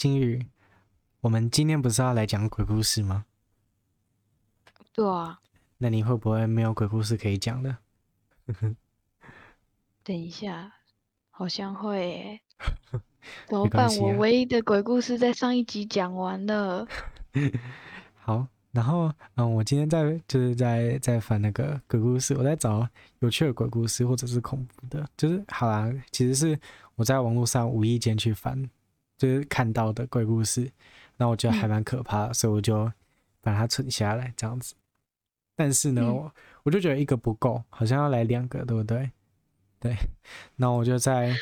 金鱼，我们今天不是要来讲鬼故事吗？对啊。那你会不会没有鬼故事可以讲的？等一下，好像会诶。怎么办？啊、我唯一的鬼故事在上一集讲完了。好，然后嗯，我今天在就是在在翻那个鬼故事，我在找有趣的鬼故事或者是恐怖的，就是好啦，其实是我在网络上无意间去翻，就是看到的鬼故事，那我觉得还蛮可怕的，嗯、所以我就把它存下来这样子。但是呢，我、嗯、我就觉得一个不够，好像要来两个，对不对？对，那我就在，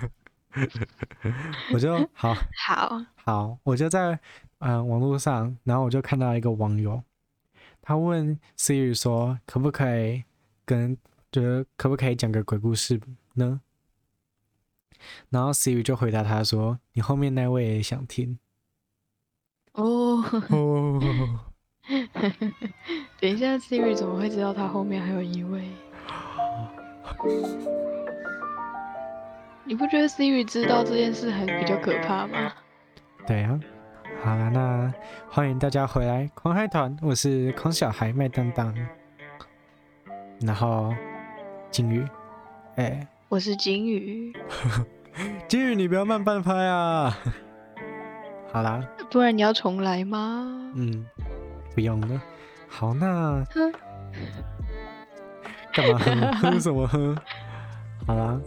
我就好，好，好，我就在嗯、呃、网络上，然后我就看到一个网友，他问 Siri 说，可不可以跟，就是可不可以讲个鬼故事呢？然后 Siri 就回答他说，你后面那位也想听。哦。哦。等一下，Siri 怎么会知道他后面还有一位？你不觉得 Siri 知道这件事还比较可怕吗？对啊，好了，那欢迎大家回来，狂嗨团，我是狂小孩麦当当，然后金鱼，哎、欸，我是金鱼，金鱼你不要慢半拍啊！好啦，不然你要重来吗？嗯。不用了，好，那干嘛喝？喝什么喝？好啦，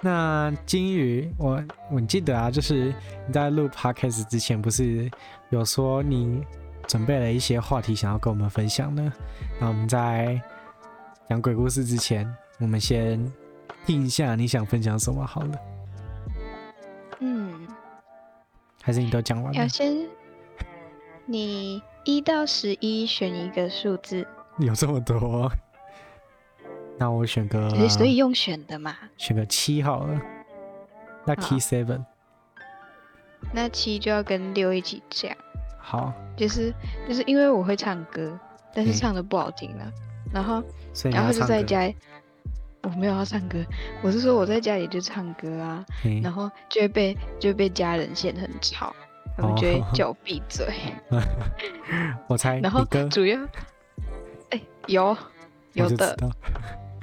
那金鱼，我我记得啊，就是你在录 podcast 之前，不是有说你准备了一些话题想要跟我们分享呢？那我们在讲鬼故事之前，我们先听一下你想分享什么好了。嗯，还是你都讲完了？先你。一到十一，选一个数字。有这么多？那我选个。所以用选的嘛。选个七好了。Lucky seven。那七就要跟六一起讲。好。就是就是因为我会唱歌，但是唱的不好听了。嗯、然后，然后就在家，我没有要唱歌，我是说我在家里就唱歌啊，嗯、然后就会被就会被家人嫌很吵。他们就会叫我闭嘴，我猜。然后主要，哎、欸，有有的。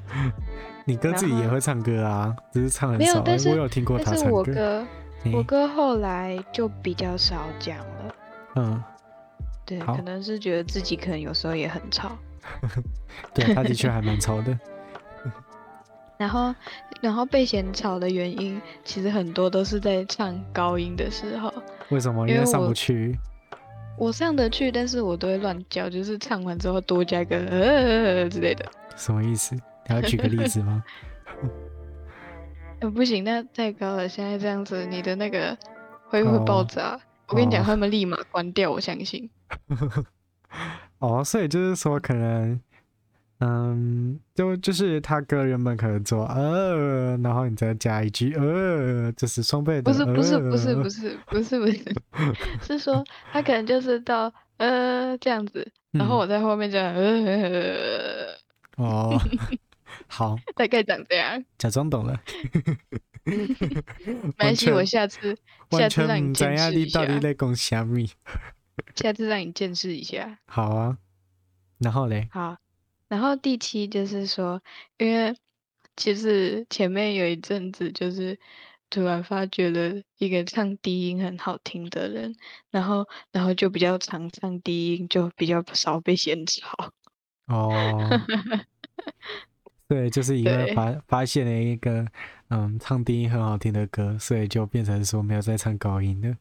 你哥自己也会唱歌啊，只是唱很少。没有，但是我有听过他唱歌。但是我哥，欸、我哥后来就比较少讲了。嗯，对，可能是觉得自己可能有时候也很吵。对，他的确还蛮吵的。然后，然后被嫌吵的原因，其实很多都是在唱高音的时候。为什么？因为上不去。我，上得去，但是我都会乱叫，就是唱完之后多加一个呃呃之类的。什么意思？你要举个例子吗？呃，不行，那太高了。现在这样子，你的那个会不会爆炸？哦、我跟你讲，他们立马关掉，我相信。哦，所以就是说可能。嗯，就就是他歌原本可能做呃，然后你再加一句呃，就是双倍的。不是不是不是不是不是不是，是说他可能就是到呃这样子，然后我在后面就呃。哦，好，大概长这样。假装懂了。没关系，我下次下次让你见识一下。到底在讲虾米？下次让你见识一下。好啊，然后嘞？好。然后第七就是说，因为其实前面有一阵子，就是突然发觉了一个唱低音很好听的人，然后然后就比较常唱低音，就比较少被嫌吵。哦，对，就是因为发发现了一个嗯唱低音很好听的歌，所以就变成说没有再唱高音了。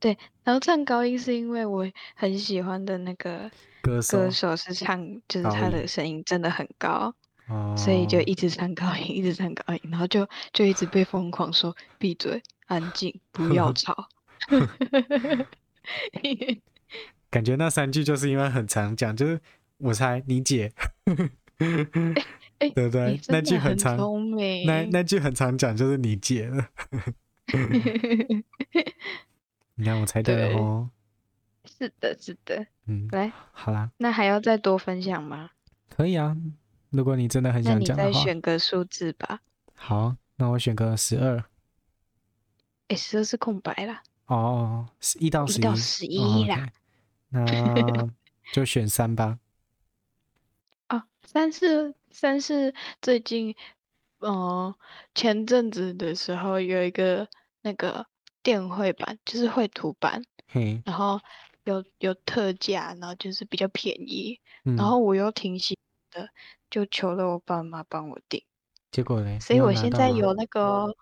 对，然后唱高音是因为我很喜欢的那个歌手，歌手是唱，就是他的声音真的很高，高所以就一直唱高音，一直唱高音，然后就就一直被疯狂说闭嘴、安静、不要吵。感觉那三句就是因为很常讲，就是我猜你姐，对不对？那句很常，那那句很常讲就是你姐了。你看，我猜对了哦。是的，是的。嗯，来，好啦。那还要再多分享吗？可以啊，如果你真的很想讲的话。那你再选个数字吧。好，那我选个十二。哎，十二是空白啦。哦，是一到十一，一到十一啦。哦 okay、那 就选三吧。哦，三是三是最近，嗯、呃，前阵子的时候有一个那个电绘版，就是绘图版，嘿，然后有有特价，然后就是比较便宜，嗯、然后我又挺喜欢的，就求了我爸妈帮我订。结果呢？所以我现在有那个。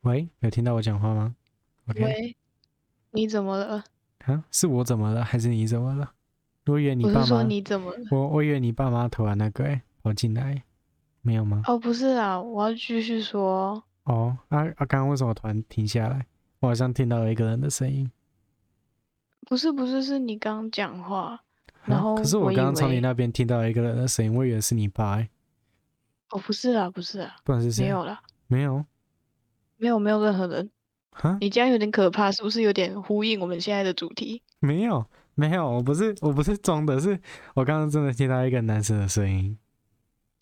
喂，有听到我讲话吗.喂，你怎么了？啊，是我怎么了，还是你怎么了？我以为你爸妈，我是说你怎么了？我我以为你爸妈突然那个哎跑进来，没有吗？哦，不是啊，我要继续说。哦，啊啊，刚刚为什么突然停下来？我好像听到了一个人的声音。不是不是，是你刚刚讲话，然后可是我刚刚从你那边听到了一个人的声音，我以为是你爸欸。哦，不是啊，不是啊，不然是谁？没有了，没有。没有没有任何人，哈，你这样有点可怕，是不是有点呼应我们现在的主题？没有没有，我不是我不是装的，是我刚刚真的听到一个男生的声音。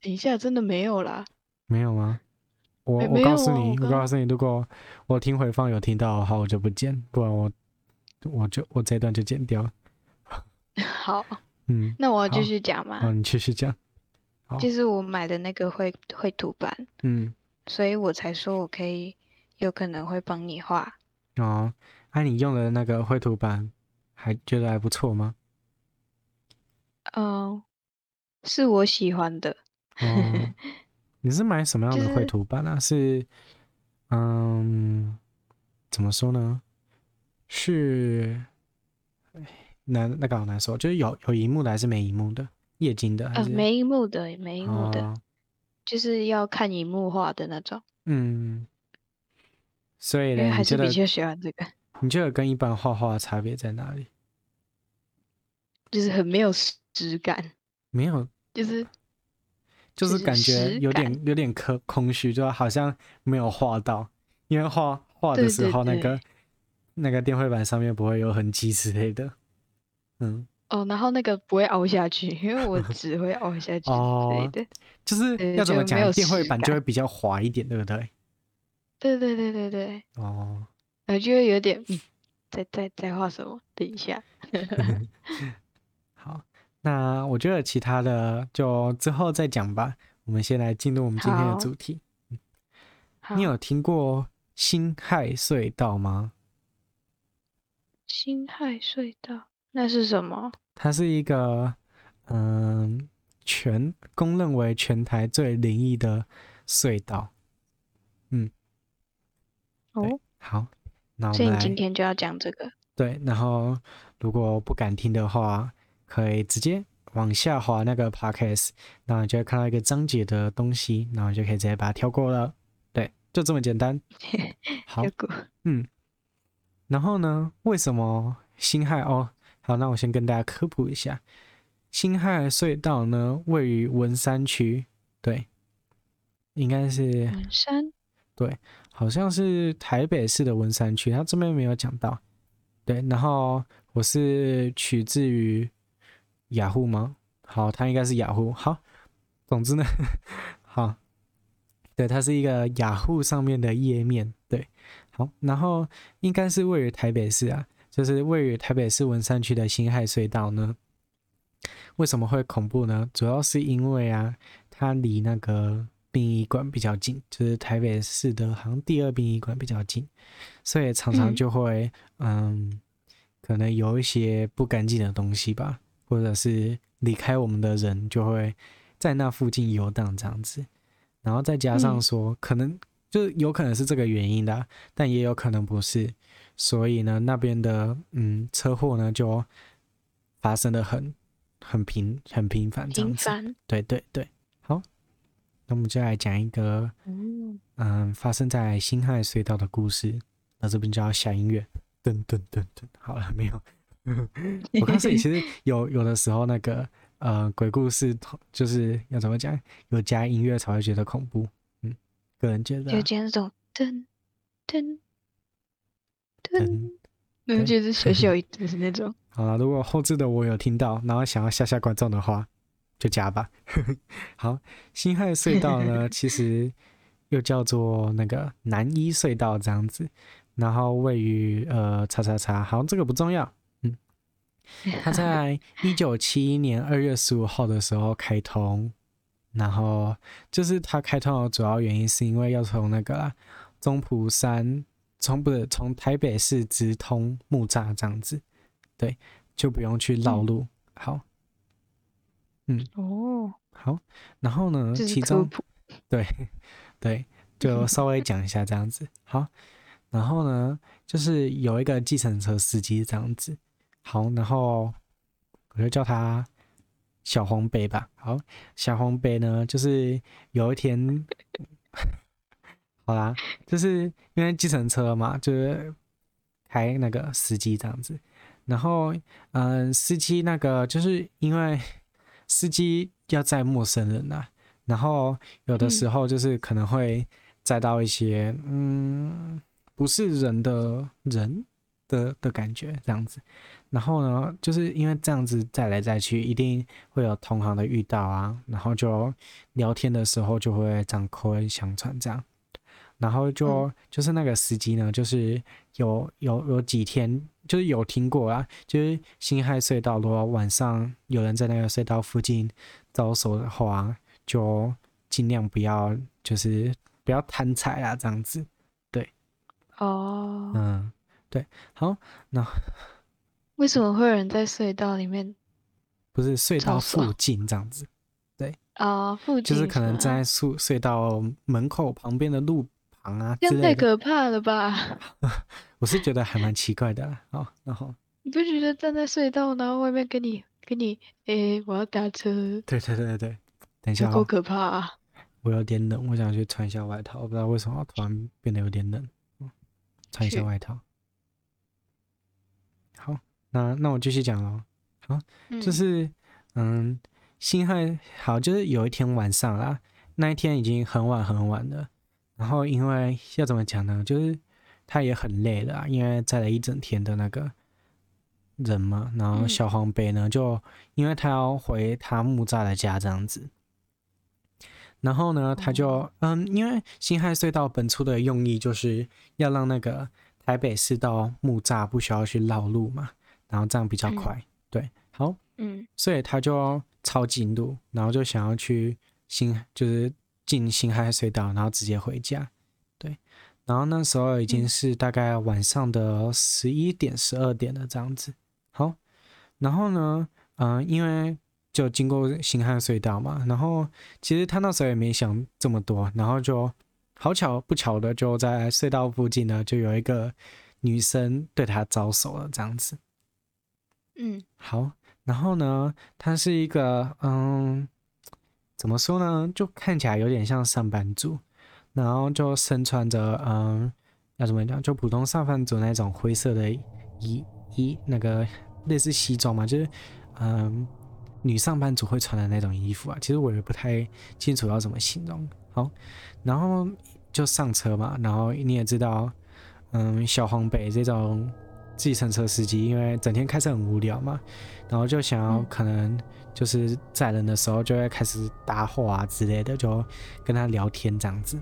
等一下，真的没有啦？没有吗？我我告诉你，我告诉你，如果我听回放有听到的话，我就不剪，不然我我就我这段就剪掉。好，嗯，那我要继续讲吗？嗯，你继续讲。就是我买的那个绘绘图板，嗯，所以我才说我可以。有可能会帮你画哦。那、啊、你用的那个绘图板还觉得还不错吗？嗯、呃，是我喜欢的。哦，你是买什么样的绘图板啊？就是、是，嗯，怎么说呢？是，难那个好难说，就是有有荧幕的还是没荧幕的？液晶的还是？呃，没荧幕的，没荧幕的，哦、就是要看荧幕画的那种。嗯。所以呢，还是比较喜欢这个。你觉得跟一般画画的差别在哪里？就是很没有质感。没有，就是就是感觉有点有点空空虚，就好像没有画到。因为画画的时候，那个那个电绘板上面不会有痕迹之类的。嗯。哦，然后那个不会凹下去，因为我 只会凹下去之类的。哦，就是要怎么讲，电绘板就会比较滑一点，对不对？对对对对对，哦，我觉得有点，嗯，在在在画什么？等一下，好，那我觉得其他的就之后再讲吧。我们先来进入我们今天的主题。你有听过辛亥隧道吗？辛亥隧道那是什么？它是一个嗯，全公认为全台最灵异的隧道。嗯。哦，好，那我们所以你今天就要讲这个。对，然后如果不敢听的话，可以直接往下滑那个 podcast，然后就会看到一个章节的东西，然后就可以直接把它跳过了。对，就这么简单。好，嗯，然后呢，为什么辛亥？哦，好，那我先跟大家科普一下，辛亥隧道呢，位于文山区，对，应该是文山，对。好像是台北市的文山区，他这边没有讲到。对，然后我是取自于雅虎吗？好，它应该是雅虎。好，总之呢，好，对，它是一个雅虎上面的页面。对，好，然后应该是位于台北市啊，就是位于台北市文山区的辛亥隧道呢。为什么会恐怖呢？主要是因为啊，它离那个。殡仪馆比较近，就是台北市的好像第二殡仪馆比较近，所以常常就会嗯，嗯，可能有一些不干净的东西吧，或者是离开我们的人就会在那附近游荡这样子，然后再加上说，嗯、可能就有可能是这个原因的，但也有可能不是，所以呢，那边的嗯车祸呢就发生的很很频很频繁这样子，对对对。那我们就来讲一个，嗯，发生在辛亥隧道的故事。那这边就要下音乐，噔噔噔噔。好了，没有。我告诉你，其实 有有的时候那个呃鬼故事，就是要怎么讲，有加音乐才会觉得恐怖。嗯，个人觉得、啊。就加那种噔噔噔，嗯，就是小小一 点那种。好了，如果后置的我有听到，然后想要吓吓观众的话。就加吧。好，辛亥隧道呢，其实又叫做那个南一隧道这样子。然后位于呃叉叉叉，好，这个不重要。嗯，它在一九七一年二月十五号的时候开通，然后就是它开通的主要原因是因为要从那个中埔山，从不是从台北市直通木栅这样子，对，就不用去绕路。嗯、好，嗯，哦，好，然后呢，其中，对，对。就 稍微讲一下这样子，好，然后呢，就是有一个计程车司机这样子，好，然后我就叫他小红杯吧，好，小红杯呢，就是有一天，好啦，就是因为计程车嘛，就是开那个司机这样子，然后嗯，司机那个就是因为司机要载陌生人呐、啊，然后有的时候就是可能会。载到一些嗯，不是人的人的的感觉这样子，然后呢，就是因为这样子再来再去，一定会有同行的遇到啊，然后就聊天的时候就会这样口耳相传这样，然后就、嗯、就是那个司机呢，就是有有有几天就是有听过啊，就是辛亥隧道如果晚上有人在那个隧道附近招手的话，就尽量不要就是。不要贪财啊，这样子，对，哦，oh. 嗯，对，好，那 为什么会有人在隧道里面？不是隧道附近这样子，对，啊，oh, 附近就是可能在隧隧道门口旁边的路旁啊，这太可怕了吧？我是觉得还蛮奇怪的啦，好，然后你不觉得站在隧道，然后外面跟你跟你，诶、欸，我要打车，对对对对，等一下，好可怕啊！我有点冷，我想去穿一下外套。我不知道为什么突然变得有点冷，穿一下外套。好，那那我继续讲喽。好，就是嗯，辛亥好，就是有一天晚上啦，那一天已经很晚很晚了。然后因为要怎么讲呢？就是他也很累了，因为载了一整天的那个人嘛。然后小黄杯呢，就因为他要回他木栅的家这样子。然后呢，他就嗯，因为辛亥隧道本初的用意就是要让那个台北市到木栅不需要去绕路嘛，然后这样比较快。嗯、对，好，嗯，所以他就抄近路，然后就想要去新，就是进辛亥隧道，然后直接回家。对，然后那时候已经是大概晚上的十一点、十二点了这样子。好，然后呢，嗯，因为。就经过新汉隧道嘛，然后其实他那时候也没想这么多，然后就好巧不巧的就在隧道附近呢，就有一个女生对他招手了，这样子。嗯，好，然后呢，他是一个嗯，怎么说呢，就看起来有点像上班族，然后就身穿着嗯，要怎么讲，就普通上班族那种灰色的衣衣那个类似西装嘛，就是嗯。女上班族会穿的那种衣服啊，其实我也不太清楚要怎么形容。好，然后就上车嘛，然后你也知道，嗯，小黄北这种计程车司机，因为整天开车很无聊嘛，然后就想要可能就是载人的时候就会开始搭话啊之类的，就跟他聊天这样子。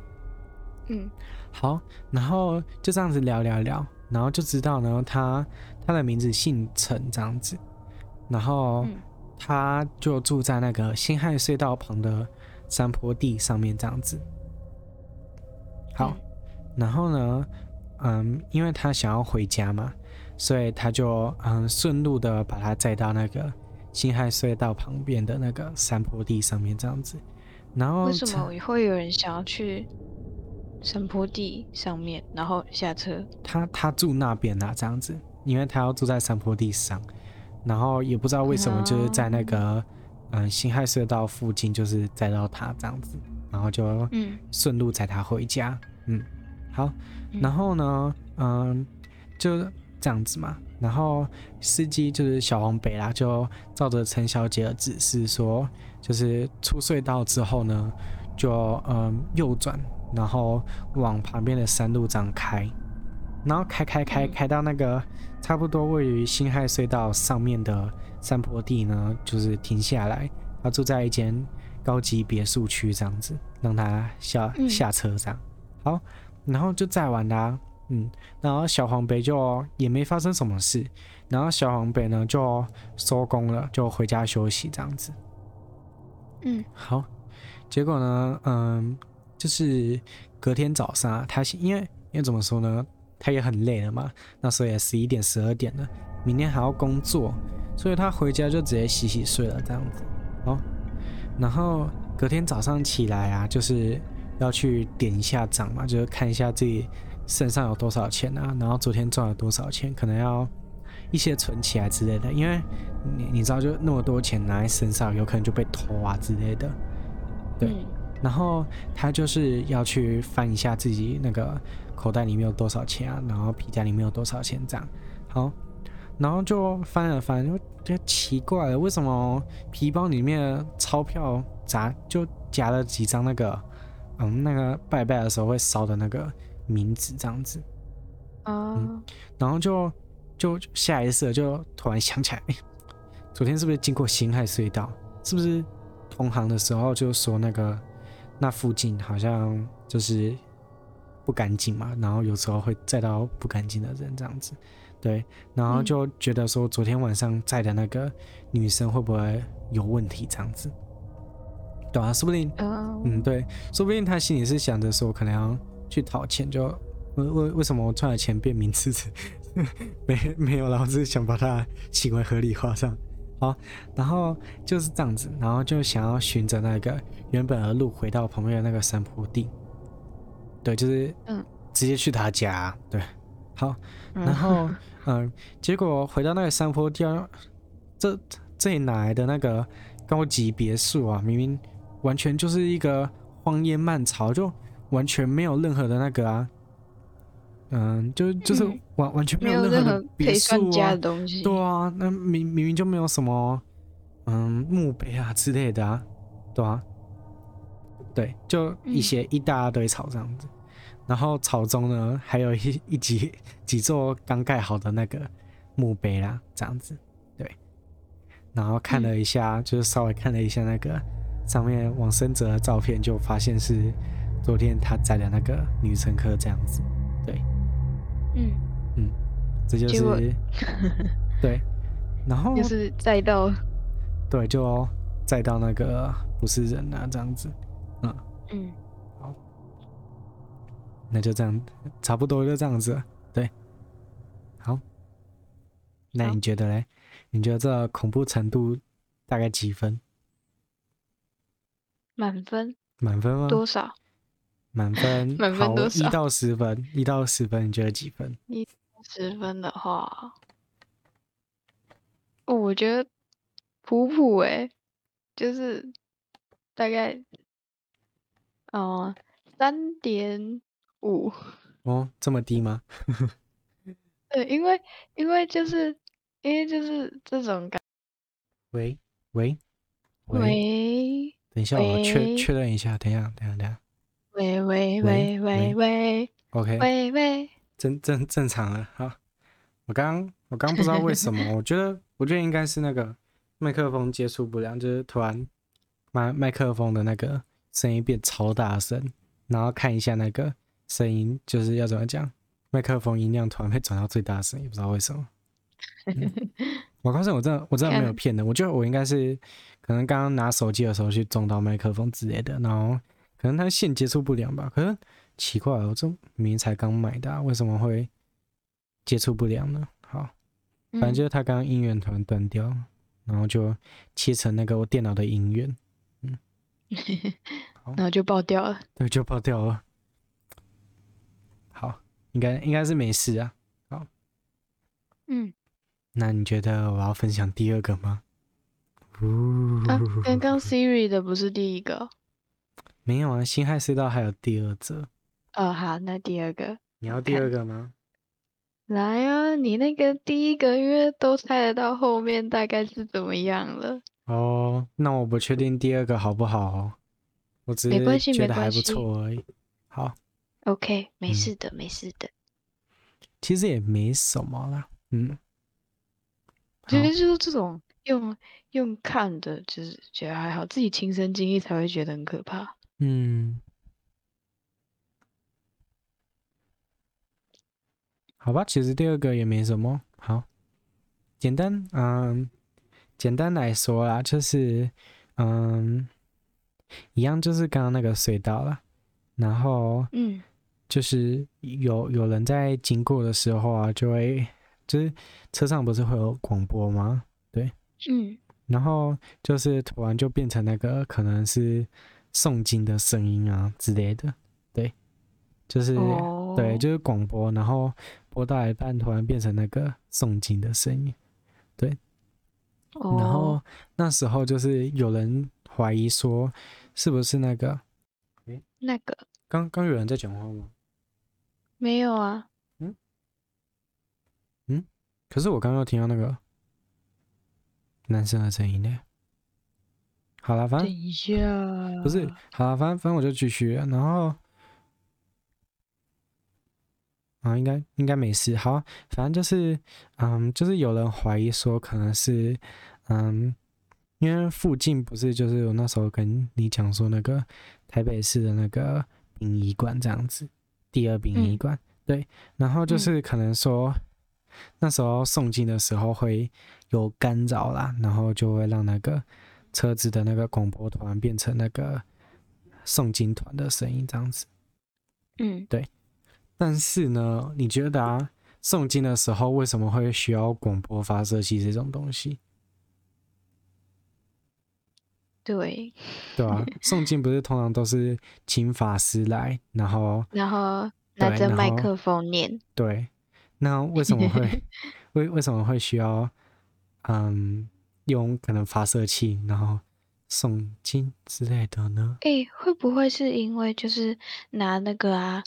嗯，好，然后就这样子聊聊聊，然后就知道呢，他他的名字姓陈这样子，然后。嗯他就住在那个辛亥隧道旁的山坡地上面，这样子。好，然后呢，嗯，因为他想要回家嘛，所以他就嗯顺路的把他载到那个辛亥隧道旁边的那个山坡地上面，这样子。然后为什么会有人想要去山坡地上面，然后下车？他他住那边啊，这样子，因为他要住在山坡地上。然后也不知道为什么，就是在那个嗯辛亥隧道附近，就是载到他这样子，然后就嗯顺路载他回家，嗯，好，然后呢，嗯，就这样子嘛，然后司机就是小黄北啦，就照着陈小姐的指示说，就是出隧道之后呢，就嗯右转，然后往旁边的山路这样开。然后开开开开到那个差不多位于辛亥隧道上面的山坡地呢，就是停下来，他住在一间高级别墅区这样子，让他下下车这样。好，然后就载完啦，嗯，然后小黄北就也没发生什么事，然后小黄北呢就收工了，就回家休息这样子。嗯，好，结果呢，嗯，就是隔天早上，他因为因为怎么说呢，他也很累了嘛，那时候也十一点十二点了，明天还要工作，所以他回家就直接洗洗睡了这样子。好，然后隔天早上起来啊，就是要去点一下账嘛，就是看一下自己身上有多少钱啊，然后昨天赚了多少钱，可能要一些存起来之类的，因为。你你知道，就那么多钱拿在身上，有可能就被偷啊之类的。对，嗯、然后他就是要去翻一下自己那个口袋里面有多少钱啊，然后皮夹里面有多少钱这样。好，然后就翻了翻，就就奇怪了，为什么皮包里面钞票夹就夹了几张那个嗯那个拜拜的时候会烧的那个冥纸这样子。啊、嗯，然后就就下意识就突然想起来。昨天是不是经过辛亥隧道？是不是同行的时候就说那个那附近好像就是不干净嘛？然后有时候会载到不干净的人这样子，对，然后就觉得说昨天晚上载的那个女生会不会有问题这样子？对啊，说不定，嗯，对，说不定他心里是想着说可能要去讨钱，就为为为什么我赚了钱变名次子？没没有，老是想把他行为合理化上。好，然后就是这样子，然后就想要循着那个原本的路回到旁边的那个山坡地，对，就是嗯，直接去他家，对，好，然后嗯，结果回到那个山坡地，这这里哪来的那个高级别墅啊？明明完全就是一个荒烟漫草，就完全没有任何的那个啊。嗯，就就是完完全没有任何的别墅啊，东西。对啊，那明明明就没有什么，嗯，墓碑啊之类的啊，对啊，对，就一些一大堆草这样子，然后草中呢还有一一几几座刚盖好的那个墓碑啦，这样子，对，然后看了一下，就是稍微看了一下那个上面往生者的照片，就发现是昨天他载的那个女乘客这样子，对。嗯。嗯，这就是 对，然后就是再到对，就再到那个不是人啊，这样子，嗯。嗯，好，那就这样，差不多就这样子，对，好，那你觉得嘞？你觉得这恐怖程度大概几分？满分？满分吗？多少？满分，满分多少？一到十分，一到十分，你觉得几分？一十分的话，哦，我觉得普普诶，就是大概，哦，三点五。哦，这么低吗？对，因为因为就是因为就是这种感。喂喂喂，喂等一下，我确确认一下，等一下，等一下，等一下。喂喂喂喂喂，OK，喂喂，正正正常了。好，我刚我刚不知道为什么，我觉得我觉得应该是那个麦克风接触不良，就是突然麦麦克风的那个声音变超大声，然后看一下那个声音就是要怎么讲，麦克风音量突然被转到最大声，也不知道为什么。嗯、我告诉你，我真的我真的没有骗的，我觉得我应该是可能刚刚拿手机的时候去撞到麦克风之类的，然后。可能它线接触不良吧，可是奇怪了，我这明明才刚买的啊，为什么会接触不良呢？好，反正就是它刚刚音源突然断掉，然后就切成那个我电脑的音源，嗯，好，然后就爆掉了，对，就爆掉了。好，应该应该是没事啊。那你觉得我要分享第二个吗？啊，刚刚 Siri 的不是第一个。没有啊，辛亥隧道还有第二则。哦，好，那第二个，你要第二个吗？来啊，你那个第一个月都猜得到后面大概是怎么样了。哦，那我不确定第二个好不好哦，我只是觉得还不错而已。好，OK，没事的，嗯、没事的。其实也没什么啦，嗯。其实就是这种用用看的，就是觉得还好，自己亲身经历才会觉得很可怕。嗯，好吧，其实第二个也没什么。好，简单，嗯，简单来说啦，就是，嗯，一样，就是刚刚那个隧道啦，然后，嗯，就是有有人在经过的时候啊，就会，就是车上不是会有广播吗？对，嗯，然后就是突然就变成那个可能是诵经的声音啊之类的，对，就是。哦对，就是广播，然后播到一半，突然变成那个诵经的声音。对，oh. 然后那时候就是有人怀疑说，是不是那个？诶，那个？刚刚有人在讲话吗？没有啊。可是我刚刚听到那个男生的声音呢。好了，反正等一下，不是，好了，反正反正我就继续，然后。啊，应该应该没事。好，反正就是，嗯，就是有人怀疑说，可能是，嗯，因为附近不是就是我那时候跟你讲说那个台北市的那个殡仪馆这样子，第二殡仪馆，嗯、对，然后就是可能说、嗯、那时候诵经的时候会有干扰啦，然后就会让那个车子的那个广播突然变成那个诵经团的声音这样子，嗯，对。但是呢，你觉得啊，诵经的时候为什么会需要广播发射器这种东西？对，对啊，诵经不是通常都是请法师来，然后然后拿着麦克风念。对，那为什么会 为为什么会需要嗯用可能发射器，然后送金之类的呢？诶、欸，会不会是因为就是拿那个啊？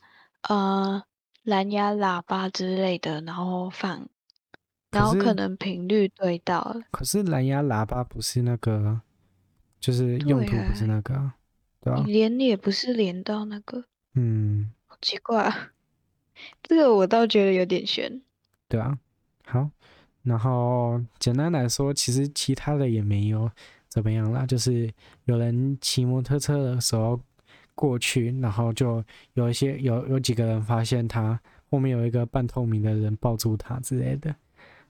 呃，蓝牙喇叭之类的，然后放，然后可能频率对到了。可是蓝牙喇叭不是那个，就是用途不是那个，对啊，连也不是连到那个，嗯，好奇怪啊，这个我倒觉得有点悬。对啊，好，然后简单来说，其实其他的也没有怎么样啦，就是有人骑摩托车的时候。过去，然后就有一些有有几个人发现他后面有一个半透明的人抱住他之类的，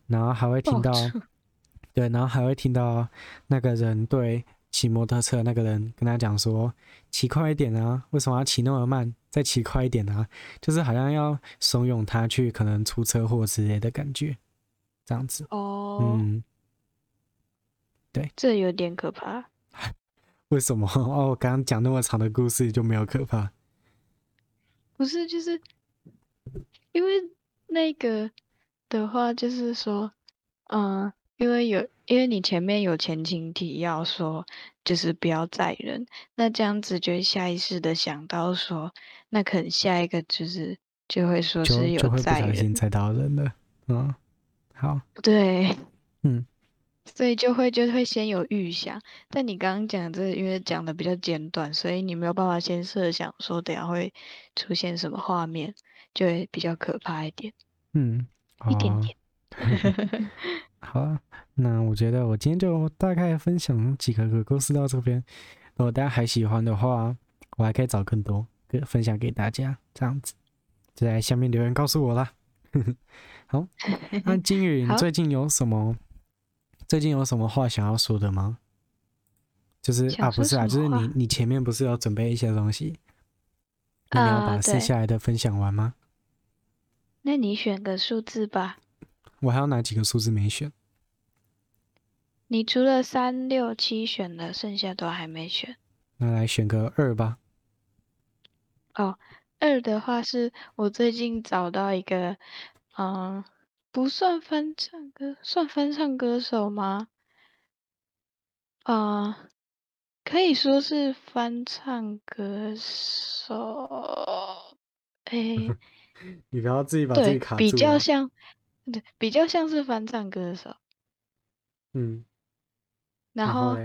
然后还会听到，对，然后还会听到那个人对骑摩托车那个人跟他讲说：“骑快一点啊，为什么要骑那么慢？再骑快一点啊！”就是好像要怂恿他去可能出车祸之类的感觉，这样子。哦，嗯，对，这有点可怕。为什么？哦，我刚刚讲那么长的故事就没有可怕？不是，就是因为那个的话，就是说，嗯，因为有，因为你前面有前情提要说，就是不要载人，那这样子就会下意识的想到说，那可能下一个就是就会说是有载人，就会不小心载到人了。嗯，好，对，嗯。所以就会就会先有预想，但你刚刚讲这个，因为讲的比较简短，所以你没有办法先设想说等下会出现什么画面，就会比较可怕一点。嗯，一点点。好啊，那我觉得我今天就大概分享几个鬼故事到这边，如果大家还喜欢的话，我还可以找更多分享给大家，这样子就在下面留言告诉我啦。好，那金宇，你最近有什么？最近有什么话想要说的吗？就是啊，不是啊，就是你你前面不是要准备一些东西，那你要把剩下来的分享完吗？呃，那你选个数字吧。我还有哪几个数字没选？你除了三六七选了，剩下都还没选。那来选个二吧。哦，二的话是我最近找到一个，嗯。不算翻唱歌，算翻唱歌手吗？啊、呃，可以说是翻唱歌手。哎，你不要自己把自己卡住。对，比较像，对，比较像是翻唱歌手。嗯。然后，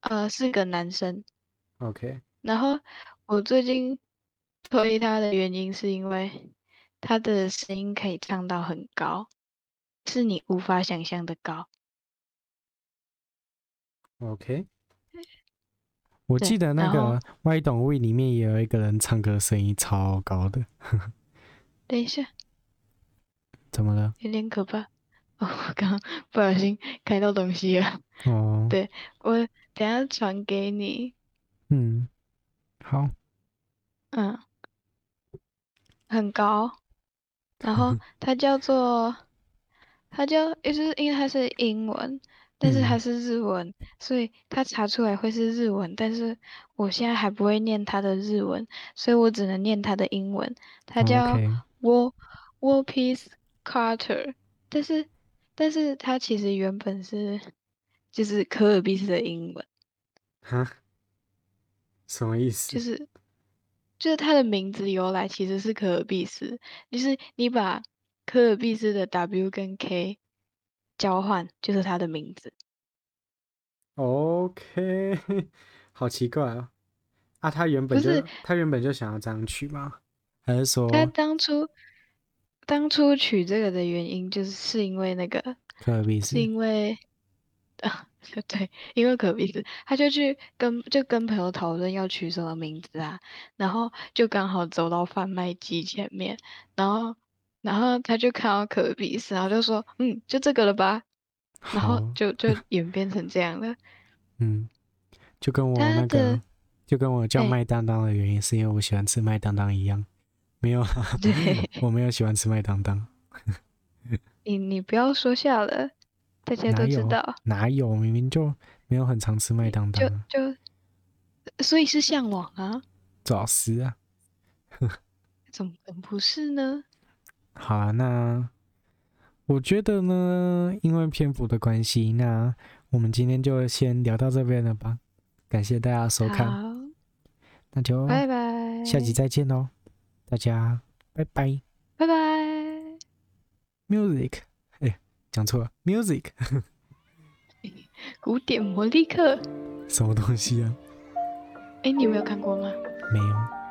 呃，是个男生。OK。然后我最近推他的原因是因为。他的声音可以唱到很高，是你无法想象的高。OK，我记得那个《歪懂位》里面也有一个人唱歌声音超高的。等一下，怎么了？有点可怕。哦，我刚不小心开到东西了。哦。对，我等下传给你。嗯，好。嗯。很高，然后它叫做，它叫，就是因为它是英文，但是它是日文，嗯、所以它查出来会是日文，但是我现在还不会念它的日文，所以我只能念它的英文。它叫 War War Peace Carter，但是但是它其实原本是就是可尔必斯的英文。哈？什么意思？就是。就是他的名字由来其实是可尔必斯，就是你把可尔必斯的 W 跟 K 交换，就是他的名字。OK，好奇怪哦。啊，他原本就不是他原本就想要这样取吗？还是说他当初当初取这个的原因，就是是因为那个可尔必思，是因为。啊，对，因为可比斯，他就去跟就跟朋友讨论要取什么名字啊，然后就刚好走到贩卖机前面，然后然后他就看到可比斯，然后就说，嗯，就这个了吧，然后就就演变成这样了。嗯，就跟我那个，就跟我叫麦当当的原因，是因为我喜欢吃麦当当一样，没有，对，我没有喜欢吃麦当当。你你不要说笑了。大家都知道哪，哪有？明明就没有很常吃麦当当，就就所以是向往啊，早死啊！怎么可能不是呢？好啊，那我觉得呢，因为篇幅的关系，那我们今天就先聊到这边了吧。感谢大家收看，好，那就拜拜，下集再见喽，大家拜拜，拜拜，music 哎。讲错了，music，古典魔力课，什么东西啊？哎，你有没有看过吗？没有。